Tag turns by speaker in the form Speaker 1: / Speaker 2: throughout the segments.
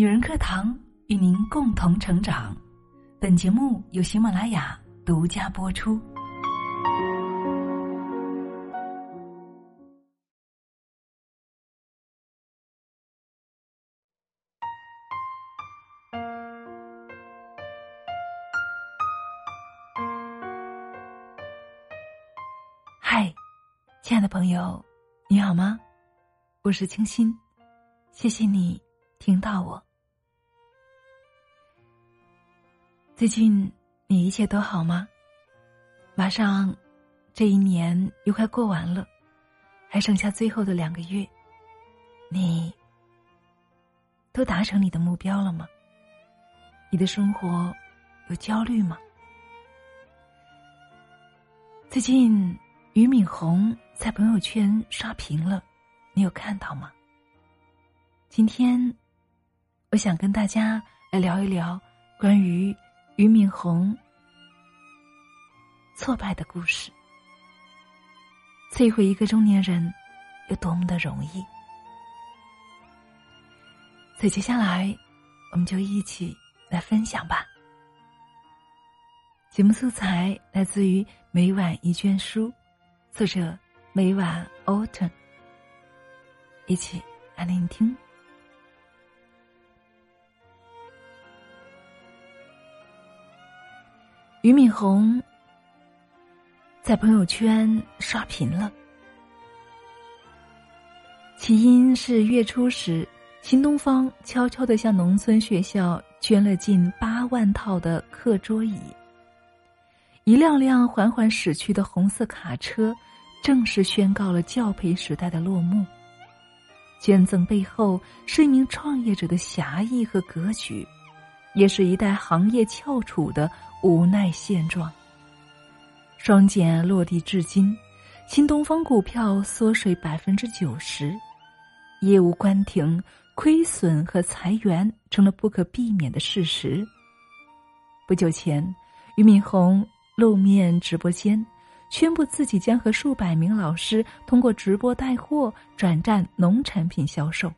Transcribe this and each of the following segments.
Speaker 1: 女人课堂与您共同成长。本节目由喜马拉雅独家播出。嗨，亲爱的朋友，你好吗？我是清新，谢谢你听到我。最近你一切都好吗？马上这一年又快过完了，还剩下最后的两个月，你都达成你的目标了吗？你的生活有焦虑吗？最近俞敏洪在朋友圈刷屏了，你有看到吗？今天我想跟大家来聊一聊关于。俞敏洪挫败的故事，摧毁一个中年人有多么的容易？所以接下来，我们就一起来分享吧。节目素材来自于每晚一卷书，作者每晚 Autumn，一起来聆听。俞敏洪在朋友圈刷屏了，起因是月初时，新东方悄悄的向农村学校捐了近八万套的课桌椅。一辆辆缓缓驶去的红色卡车，正式宣告了教培时代的落幕。捐赠背后是一名创业者的侠义和格局。也是一代行业翘楚的无奈现状。双减落地至今，新东方股票缩水百分之九十，业务关停、亏损和裁员成了不可避免的事实。不久前，俞敏洪露面直播间，宣布自己将和数百名老师通过直播带货转战农产品销售。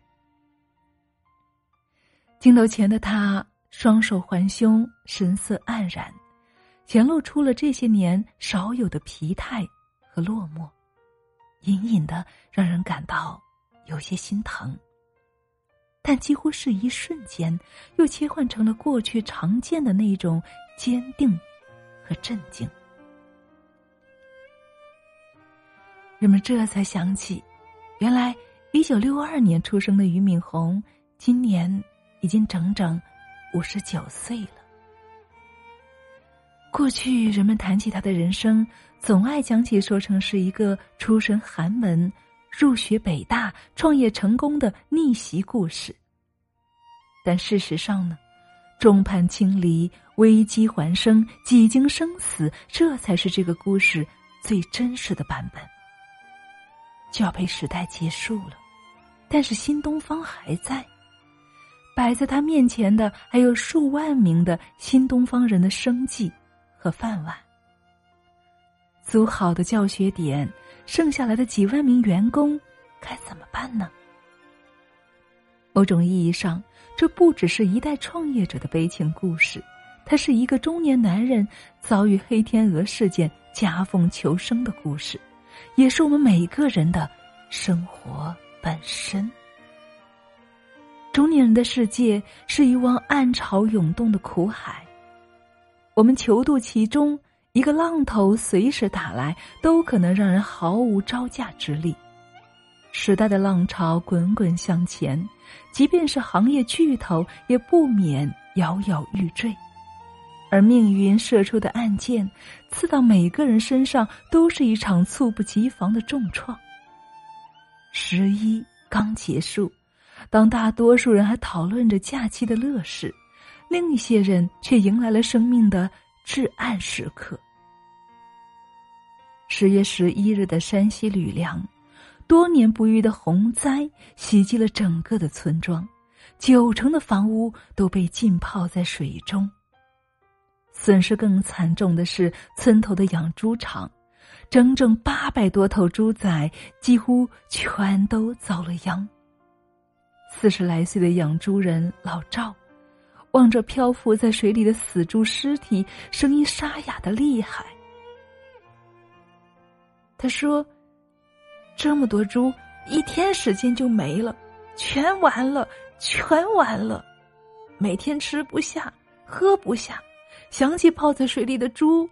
Speaker 1: 镜头前的他。双手环胸，神色黯然，显露出了这些年少有的疲态和落寞，隐隐的让人感到有些心疼。但几乎是一瞬间，又切换成了过去常见的那种坚定和镇静。人们这才想起，原来一九六二年出生的俞敏洪，今年已经整整。五十九岁了。过去人们谈起他的人生，总爱将其说成是一个出身寒门、入学北大、创业成功的逆袭故事。但事实上呢，众叛亲离、危机环生、几经生死，这才是这个故事最真实的版本。教培时代结束了，但是新东方还在。摆在他面前的还有数万名的新东方人的生计和饭碗。租好的教学点，剩下来的几万名员工该怎么办呢？某种意义上，这不只是一代创业者的悲情故事，它是一个中年男人遭遇黑天鹅事件夹缝求生的故事，也是我们每个人的生活本身。中年人的世界是一汪暗潮涌动的苦海，我们泅渡其中，一个浪头随时打来，都可能让人毫无招架之力。时代的浪潮滚滚向前，即便是行业巨头，也不免摇摇欲坠。而命运射出的暗箭，刺到每个人身上，都是一场猝不及防的重创。十一刚结束。当大多数人还讨论着假期的乐事，另一些人却迎来了生命的至暗时刻。十月十一日的山西吕梁，多年不遇的洪灾袭击了整个的村庄，九成的房屋都被浸泡在水中。损失更惨重的是村头的养猪场，整整八百多头猪仔几乎全都遭了殃。四十来岁的养猪人老赵，望着漂浮在水里的死猪尸体，声音沙哑的厉害。他说：“这么多猪，一天时间就没了，全完了，全完了。每天吃不下，喝不下，想起泡在水里的猪，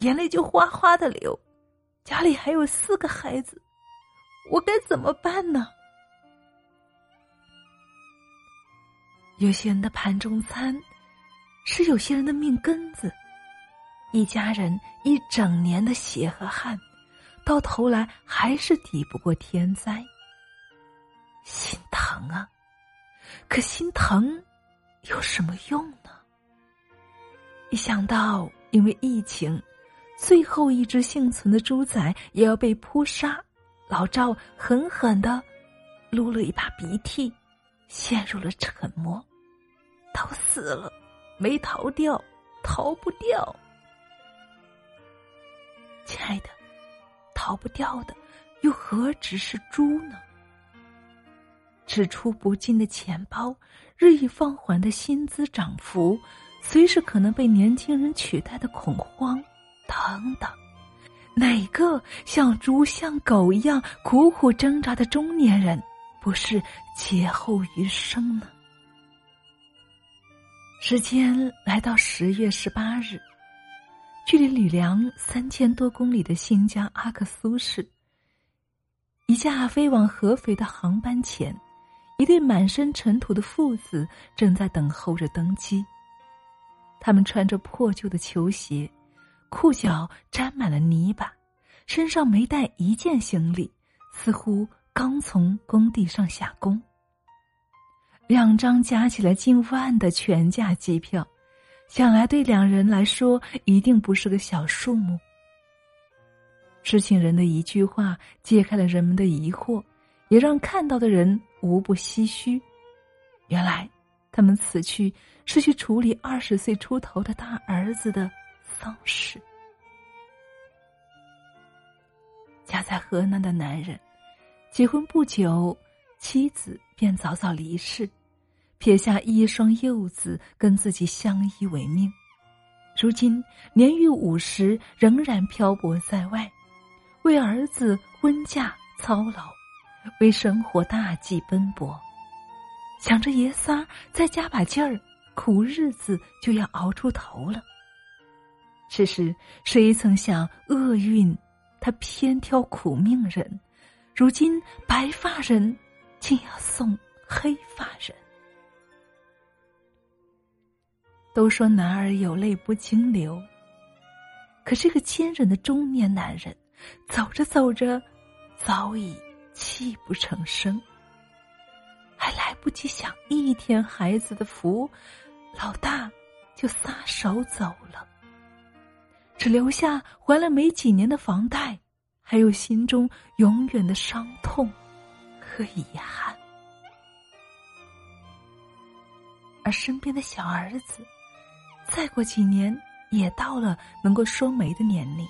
Speaker 1: 眼泪就哗哗的流。家里还有四个孩子，我该怎么办呢？”有些人的盘中餐，是有些人的命根子。一家人一整年的血和汗，到头来还是抵不过天灾。心疼啊！可心疼有什么用呢？一想到因为疫情，最后一只幸存的猪仔也要被扑杀，老赵狠狠的撸了一把鼻涕，陷入了沉默。都死了，没逃掉，逃不掉。亲爱的，逃不掉的，又何止是猪呢？支出不进的钱包，日益放缓的薪资涨幅，随时可能被年轻人取代的恐慌，等等，哪个像猪像狗一样苦苦挣扎的中年人，不是劫后余生呢？时间来到十月十八日，距离吕梁三千多公里的新疆阿克苏市，一架飞往合肥的航班前，一对满身尘土的父子正在等候着登机。他们穿着破旧的球鞋，裤脚沾满了泥巴，身上没带一件行李，似乎刚从工地上下工。两张加起来近万的全价机票，想来对两人来说一定不是个小数目。知情人的一句话揭开了人们的疑惑，也让看到的人无不唏嘘。原来，他们此去是去处理二十岁出头的大儿子的丧事。家在河南的男人，结婚不久，妻子便早早离世。撇下一双幼子跟自己相依为命，如今年逾五十，仍然漂泊在外，为儿子婚嫁操劳，为生活大计奔波，想着爷仨再加把劲儿，苦日子就要熬出头了。只是谁曾想，厄运他偏挑苦命人，如今白发人竟要送黑发人。都说男儿有泪不轻流，可这个坚韧的中年男人，走着走着，早已泣不成声。还来不及享一天孩子的福，老大就撒手走了，只留下还了没几年的房贷，还有心中永远的伤痛和遗憾。而身边的小儿子。再过几年，也到了能够说媒的年龄。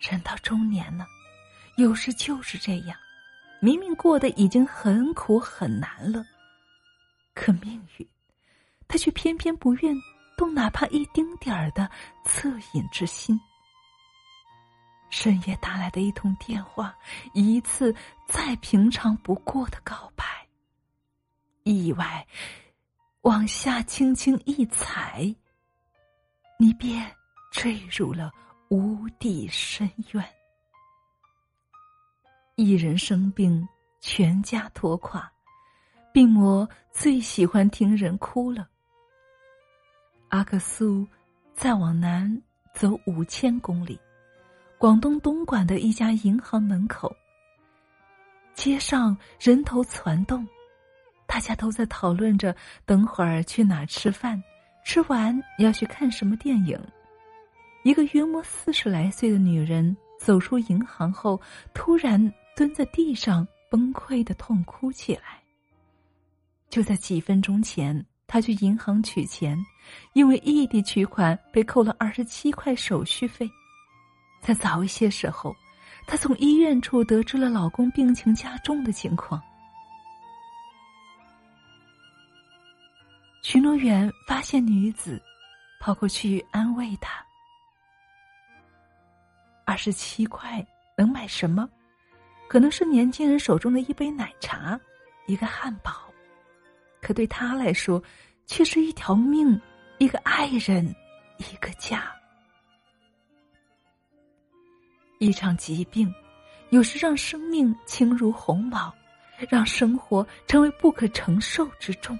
Speaker 1: 人到中年了，有时就是这样，明明过得已经很苦很难了，可命运，他却偏偏不愿动哪怕一丁点儿的恻隐之心。深夜打来的一通电话，一次再平常不过的告白，意外。往下轻轻一踩，你便坠入了无底深渊。一人生病，全家拖垮，病魔最喜欢听人哭了。阿克苏再往南走五千公里，广东东莞的一家银行门口，街上人头攒动。大家都在讨论着，等会儿去哪儿吃饭，吃完要去看什么电影。一个约莫四十来岁的女人走出银行后，突然蹲在地上崩溃的痛哭起来。就在几分钟前，她去银行取钱，因为异地取款被扣了二十七块手续费。在早一些时候她从医院处得知了老公病情加重的情况。巡逻员发现女子跑过去安慰她二十七块能买什么？可能是年轻人手中的一杯奶茶一个汉堡。可对她来说却是一条命一个爱人一个家。一场疾病，有时让生命轻如鸿毛，让生活成为不可承受之重。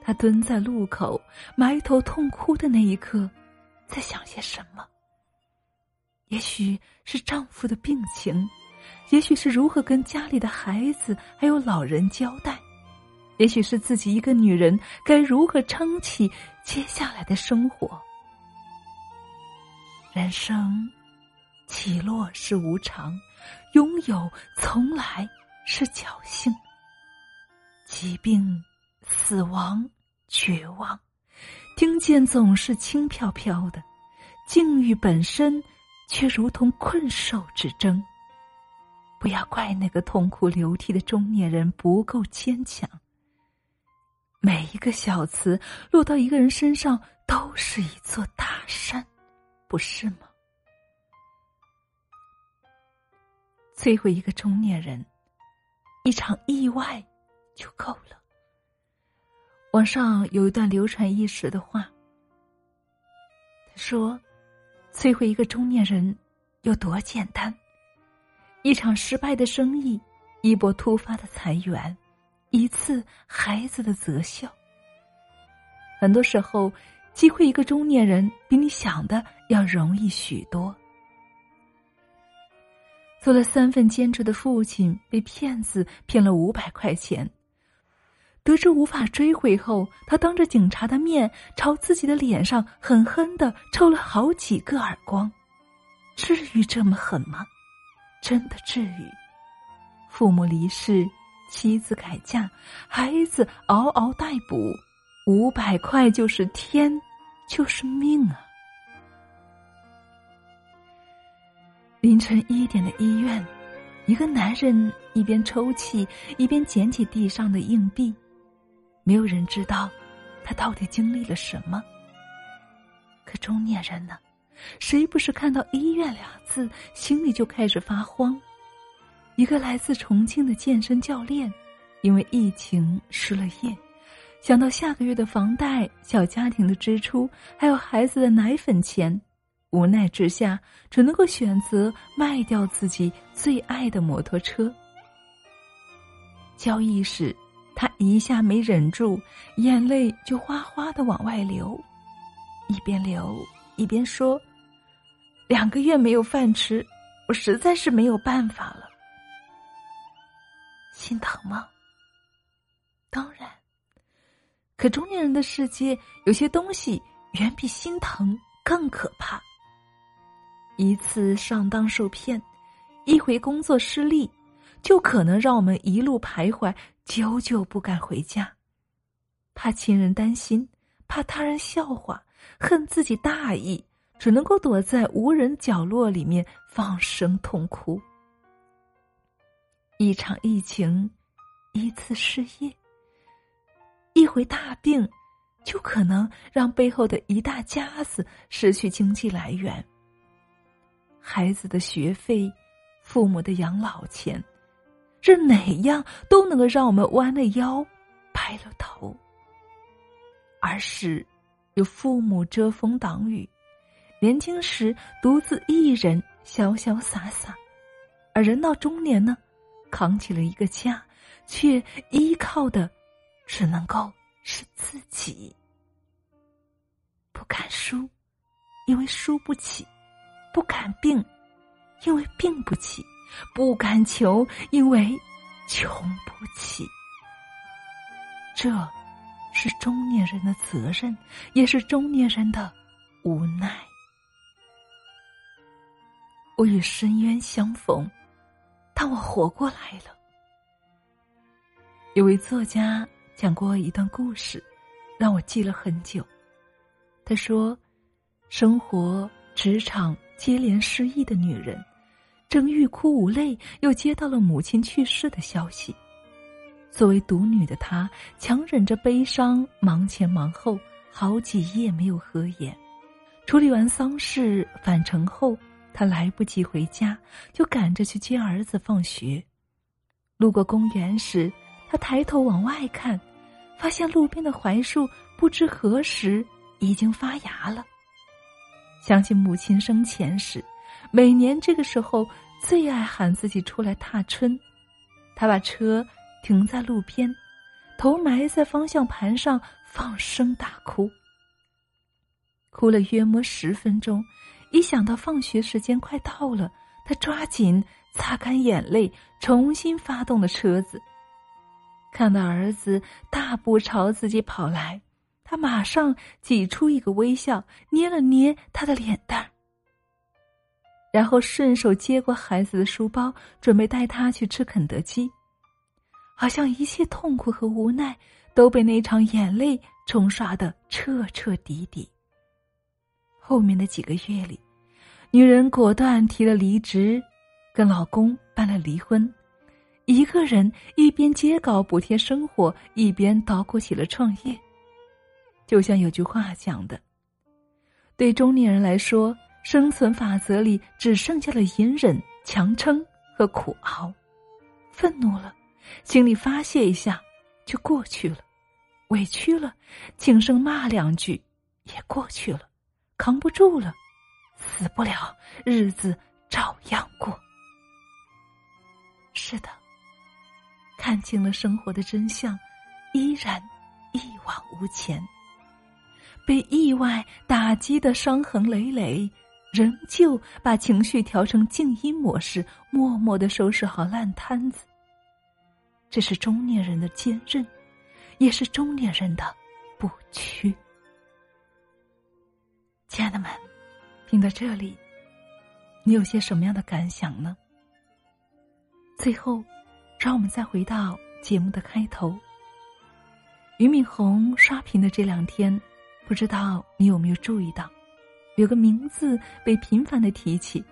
Speaker 1: 他蹲在路口，埋头痛哭的那一刻，在想些什么？也许是丈夫的病情。也许是如何跟家里的孩子还有老人交代，也许是自己一个女人该如何撑起接下来的生活。人生起落是无常，拥有从来是侥幸。疾病、死亡、绝望，听见总是轻飘飘的；境遇本身却如同困兽之争。不要怪那个痛哭流涕的中年人不够坚强。每一个小词落到一个人身上，都是一座大山，不是吗？摧毁一个中年人，一场意外就够了。网上有一段流传一时的话，他说：“摧毁一个中年人有多简单？”一场失败的生意，一波突发的裁员，一次孩子的择校。很多时候，击溃一个中年人比你想的要容易许多。做了三份兼职的父亲被骗子骗了五百块钱，得知无法追回后，他当着警察的面朝自己的脸上狠狠的抽了好几个耳光。至于这么狠吗？真的至于？父母离世，妻子改嫁，孩子嗷嗷待哺，五百块就是天，就是命啊！凌晨一点的医院，一个男人一边抽泣，一边捡起地上的硬币，没有人知道他到底经历了什么。可中年人呢？谁不是看到“医院”俩字，心里就开始发慌？一个来自重庆的健身教练，因为疫情失了业，想到下个月的房贷、小家庭的支出，还有孩子的奶粉钱，无奈之下，只能够选择卖掉自己最爱的摩托车。交易时，他一下没忍住，眼泪就哗哗的往外流，一边流一边说。两个月没有饭吃，我实在是没有办法了。心疼吗？当然。可中年人的世界，有些东西远比心疼更可怕。一次上当受骗，一回工作失利，就可能让我们一路徘徊，久久不敢回家，怕亲人担心，怕他人笑话，恨自己大意。只能够躲在无人角落里面放声痛哭。一场疫情，一次失业，一回大病，就可能让背后的一大家子失去经济来源。孩子的学费，父母的养老钱，这哪样都能够让我们弯了腰，拍了头。儿时有父母遮风挡雨。年轻时独自一人潇潇洒洒，而人到中年呢，扛起了一个家，却依靠的只能够是自己。不敢输，因为输不起；不敢病，因为病不起；不敢求，因为穷不起。这，是中年人的责任，也是中年人的无奈。我与深渊相逢，但我活过来了。有位作家讲过一段故事，让我记了很久。他说，生活、职场接连失意的女人，正欲哭无泪，又接到了母亲去世的消息。作为独女的她，强忍着悲伤，忙前忙后，好几夜没有合眼。处理完丧事返程后，她来不及回家，就赶着去接儿子放学。路过公园时，她抬头往外看，发现路边的槐树不知何时已经发芽了。想起母亲生前时，每年这个时候最爱喊自己出来踏春，他把车停在路边，头埋在方向盘上，放声大哭。哭了约莫十分钟，一想到放学时间快到了，他抓紧擦干眼泪，重新发动了车子。看到儿子大步朝自己跑来。他马上挤出一个微笑，捏了捏他的脸蛋儿，然后顺手接过孩子的书包，准备带他去吃肯德基。好像一切痛苦和无奈都被那场眼泪冲刷的彻彻底底。后面的几个月里，女人果断提了离职，跟老公办了离婚，一个人一边接稿补贴生活，一边捣鼓起了创业。就像有句话讲的，对中年人来说，生存法则里只剩下了隐忍、强撑和苦熬。愤怒了，心里发泄一下就过去了；委屈了，轻声骂两句也过去了；扛不住了，死不了，日子照样过。是的，看清了生活的真相，依然一往无前。被意外打击的伤痕累累，仍旧把情绪调成静音模式，默默的收拾好烂摊子。这是中年人的坚韧，也是中年人的不屈。亲爱的们，听到这里，你有些什么样的感想呢？最后，让我们再回到节目的开头。俞敏洪刷屏的这两天。不知道你有没有注意到，有个名字被频繁的提起。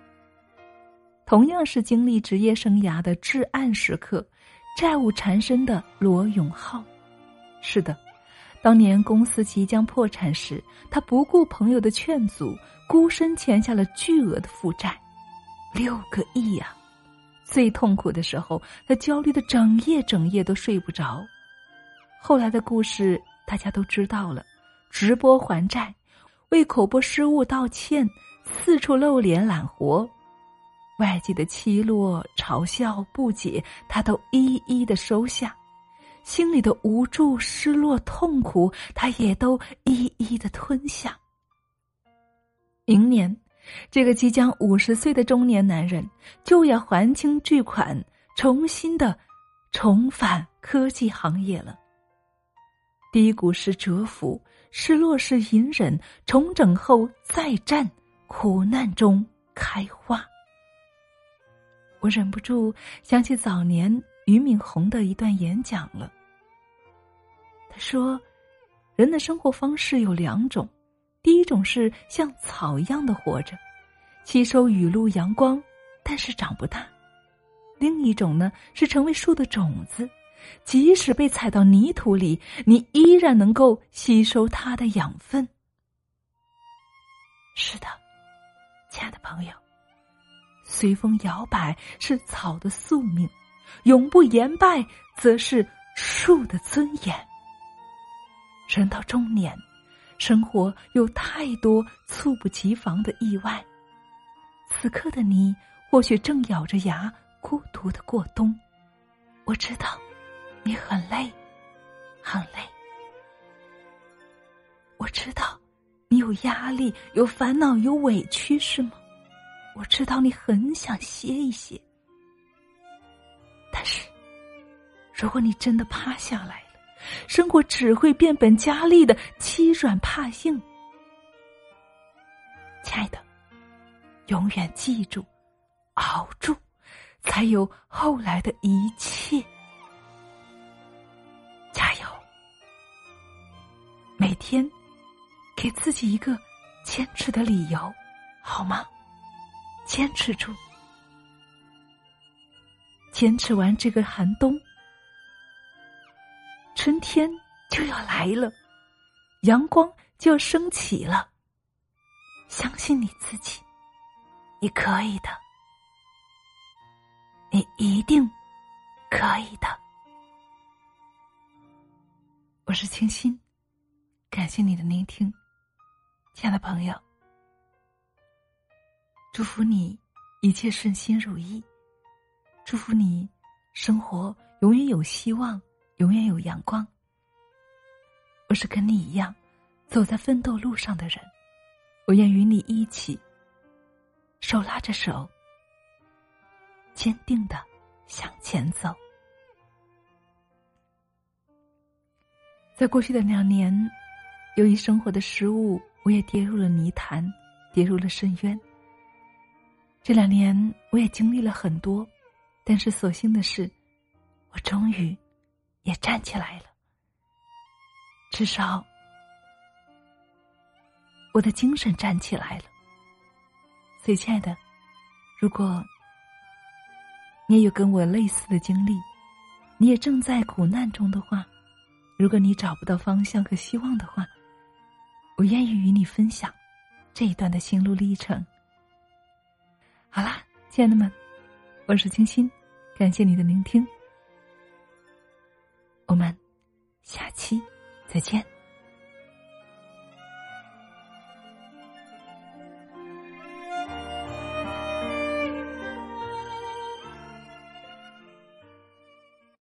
Speaker 1: 同样是经历职业生涯的至暗时刻，债务缠身的罗永浩。是的，当年公司即将破产时，他不顾朋友的劝阻，孤身欠下了巨额的负债，六个亿呀！最痛苦的时候，他焦虑的整夜整夜都睡不着。后来的故事大家都知道了。直播还债，为口播失误道歉，四处露脸揽活，外界的奚落、嘲笑、不解，他都一一的收下；心里的无助、失落、痛苦，他也都一一的吞下。明年，这个即将五十岁的中年男人就要还清巨款，重新的重返科技行业了。低谷是蛰伏。失落是隐忍，重整后再战，苦难中开花。我忍不住想起早年俞敏洪的一段演讲了。他说：“人的生活方式有两种，第一种是像草一样的活着，吸收雨露阳光，但是长不大；另一种呢，是成为树的种子。”即使被踩到泥土里，你依然能够吸收它的养分。是的，亲爱的朋友，随风摇摆是草的宿命，永不言败则是树的尊严。人到中年，生活有太多猝不及防的意外，此刻的你或许正咬着牙孤独的过冬。我知道。你很累，很累。我知道，你有压力、有烦恼、有委屈，是吗？我知道你很想歇一歇，但是，如果你真的趴下来了，生活只会变本加厉的欺软怕硬。亲爱的，永远记住，熬住，才有后来的一切。每天，给自己一个坚持的理由，好吗？坚持住，坚持完这个寒冬，春天就要来了，阳光就要升起了。相信你自己，你可以的，你一定可以的。我是清新，感谢你的聆听，亲爱的朋友，祝福你一切顺心如意，祝福你生活永远有希望，永远有阳光。我是跟你一样走在奋斗路上的人。我愿与你一起，手拉着手，坚定的向前走。在过去的两年，由于生活的失误，我也跌入了泥潭，跌入了深渊。这两年，我也经历了很多，但是所幸的是，我终于也站起来了。至少。我的精神站起来了，所以，亲爱的，如果你也有跟我类似的经历，你也正在苦难中的话，如果你找不到方向和希望的话，我愿意与你分享这一段的心路历程。好啦，亲爱的们，我是清新，感谢你的聆听，我们下期再见。